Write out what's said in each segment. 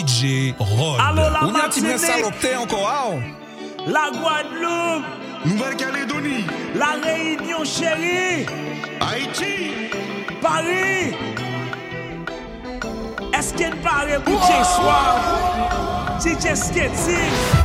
DJ Rod. Allô, la Ou yon ti men Martinique, salopte anko a ou? la Guadeloupe, Nouvelle-Calédonie, la Réunion chérie, Haïti, Paris. Est-ce qu'il paraît pour ce soir? DJ Sketty.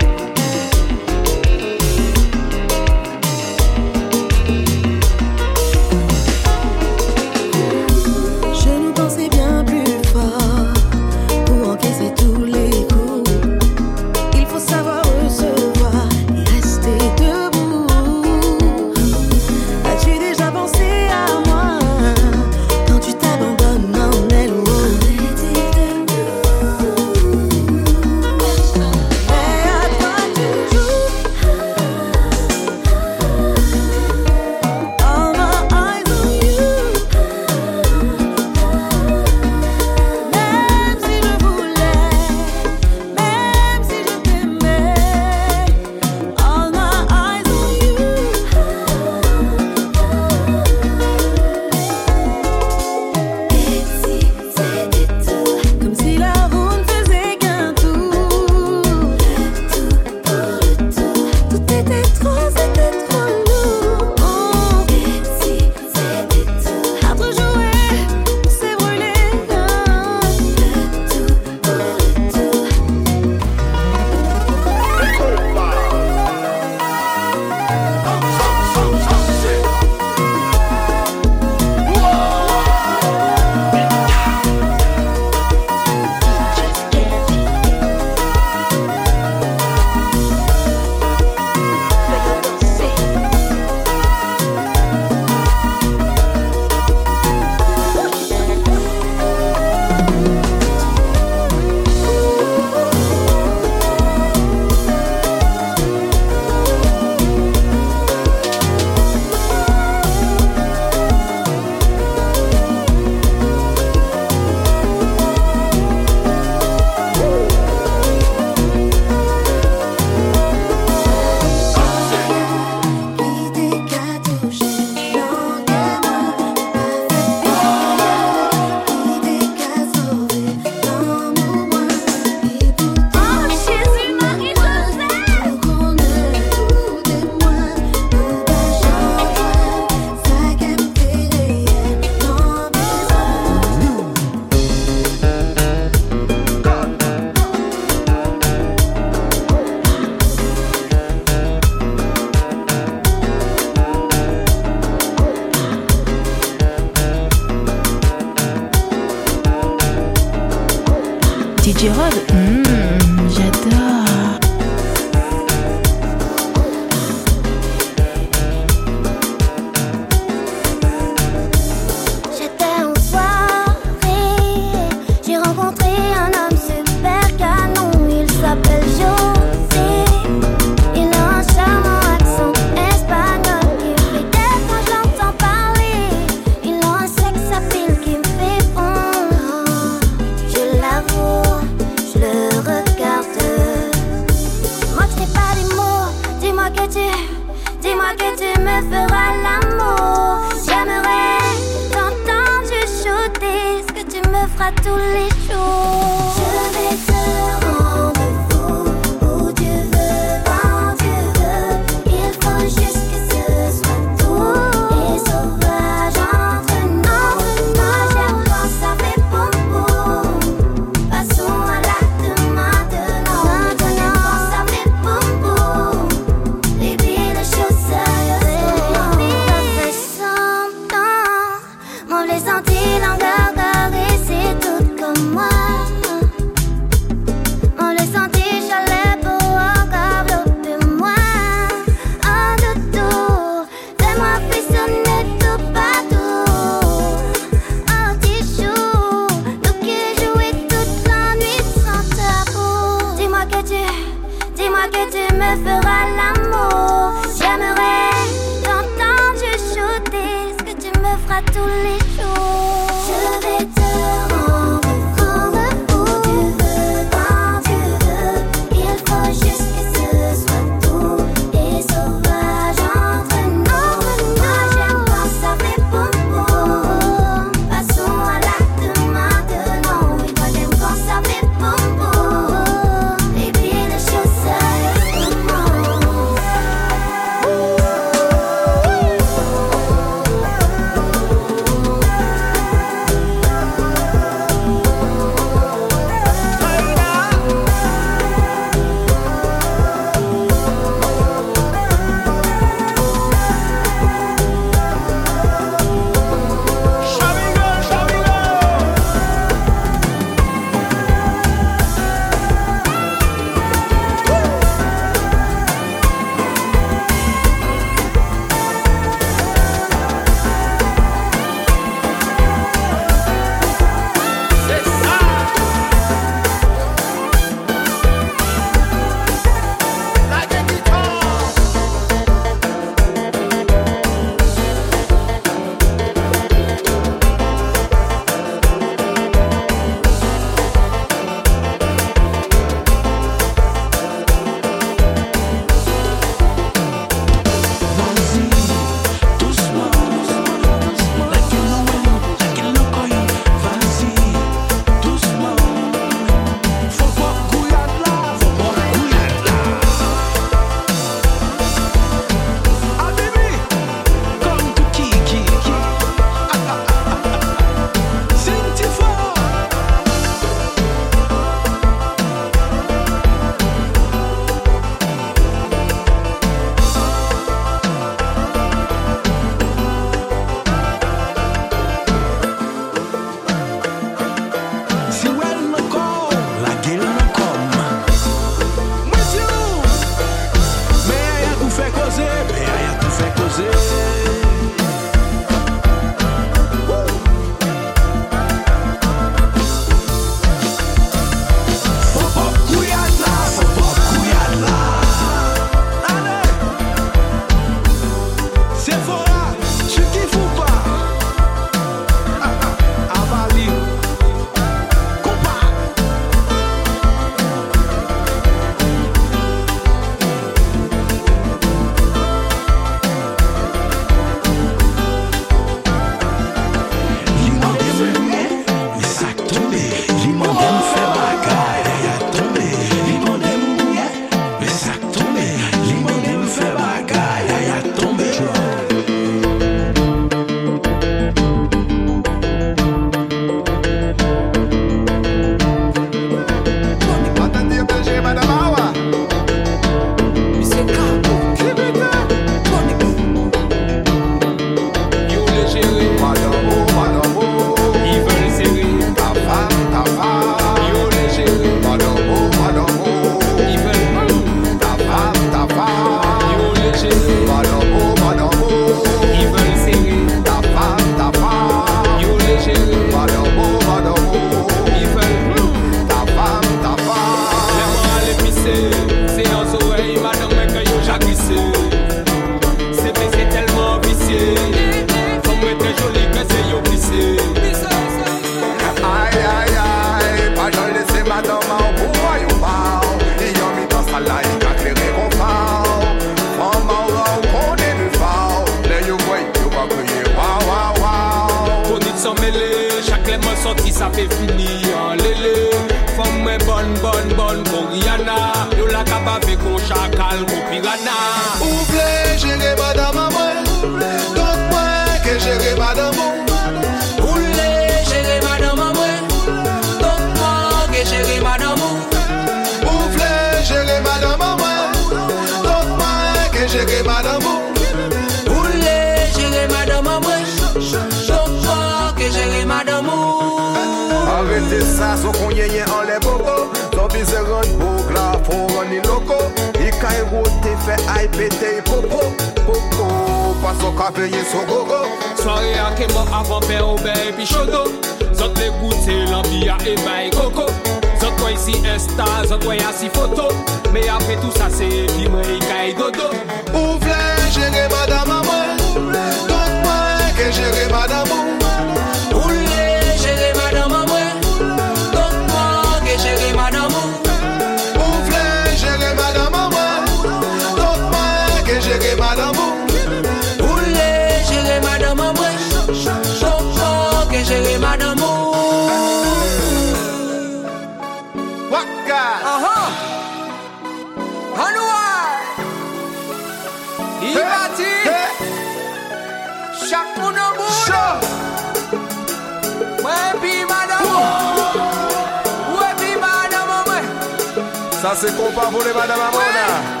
Así compa, da mamona.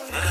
it.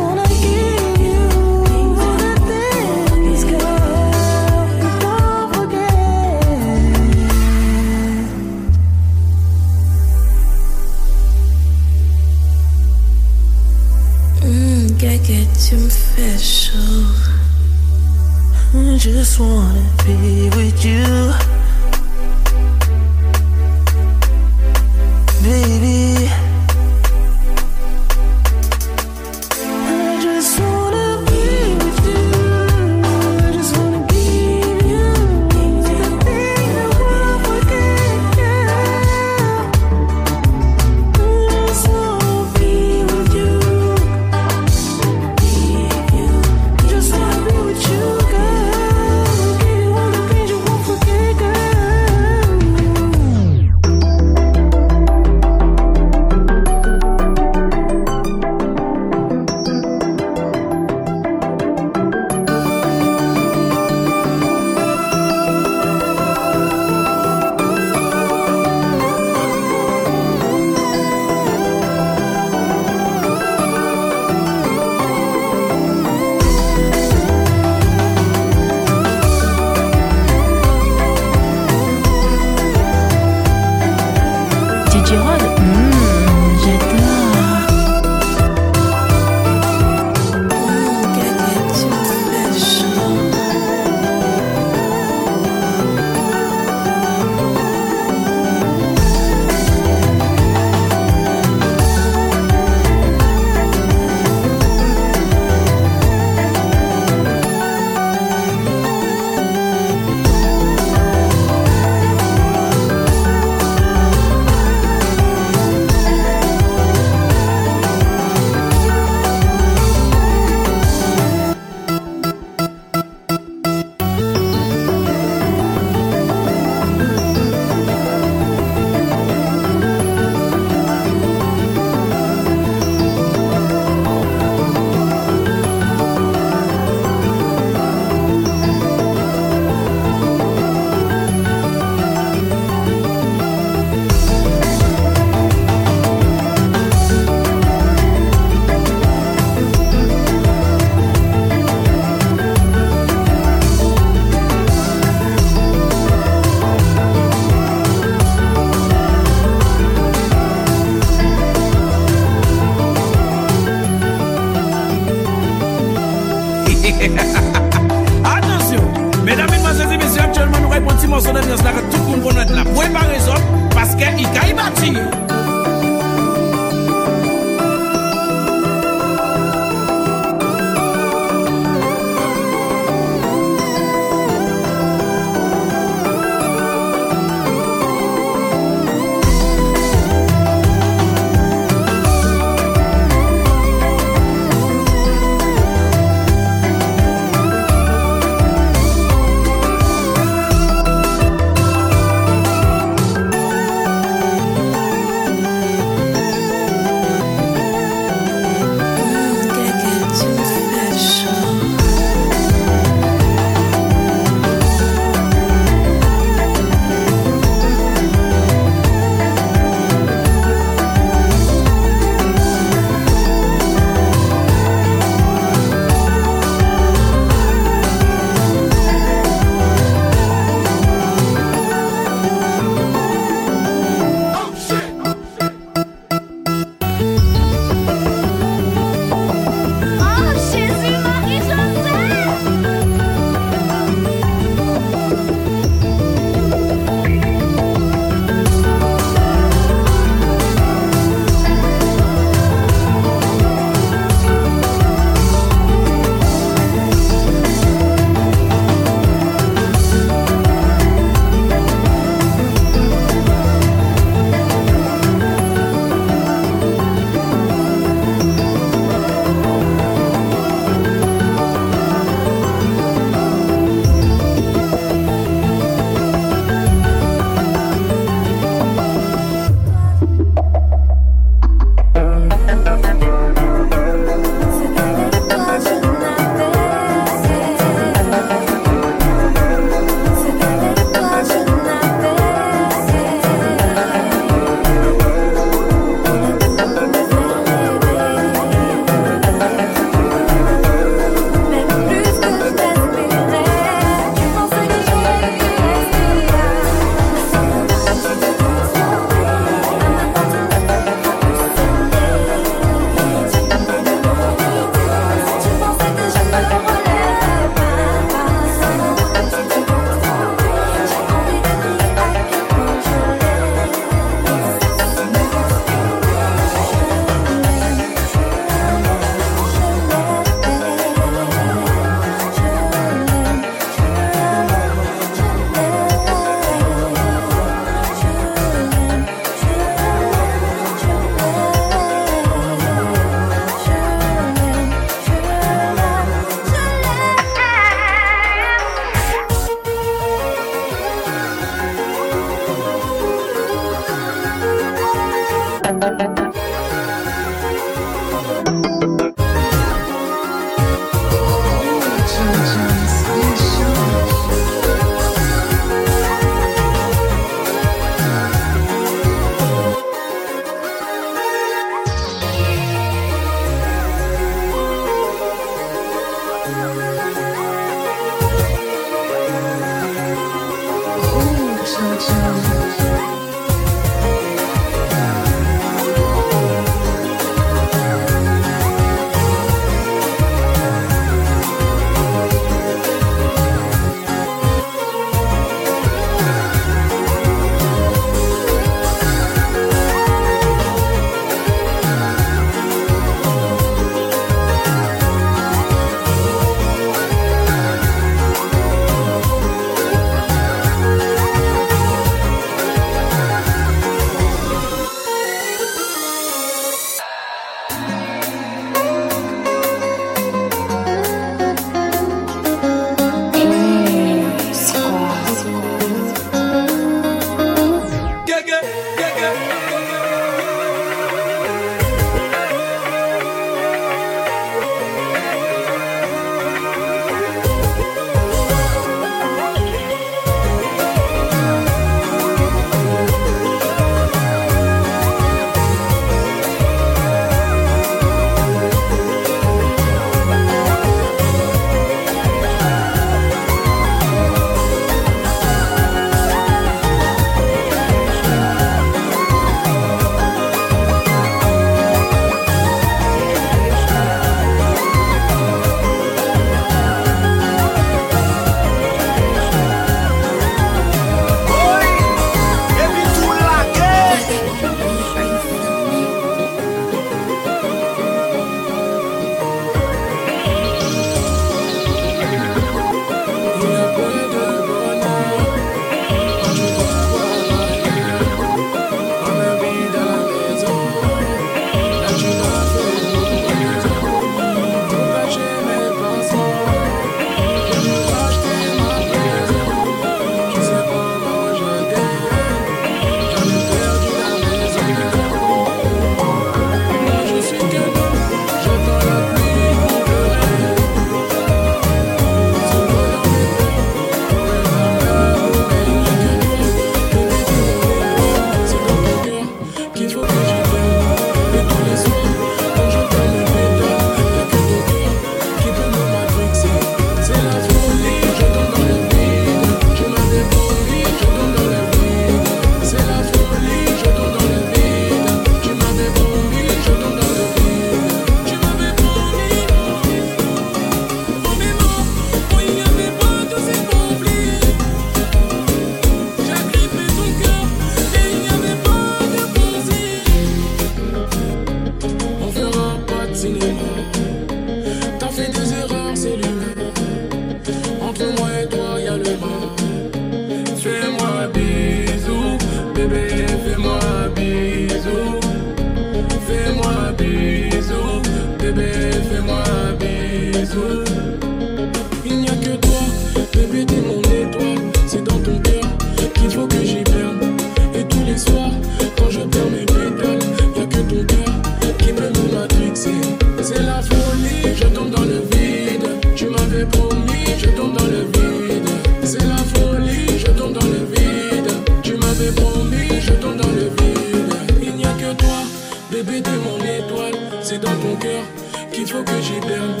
c'est dans ton cœur qu'il faut que j'y perde.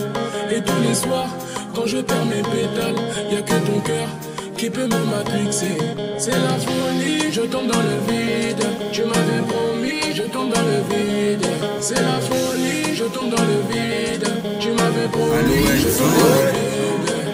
Et tous les soirs, quand je perds mes pétales, y a que ton cœur qui peut me matrixer. C'est la folie, je tombe dans le vide. Tu m'avais promis, je tombe dans le vide. C'est la folie, je tombe dans le vide. Tu m'avais promis, je tombe dans le vide.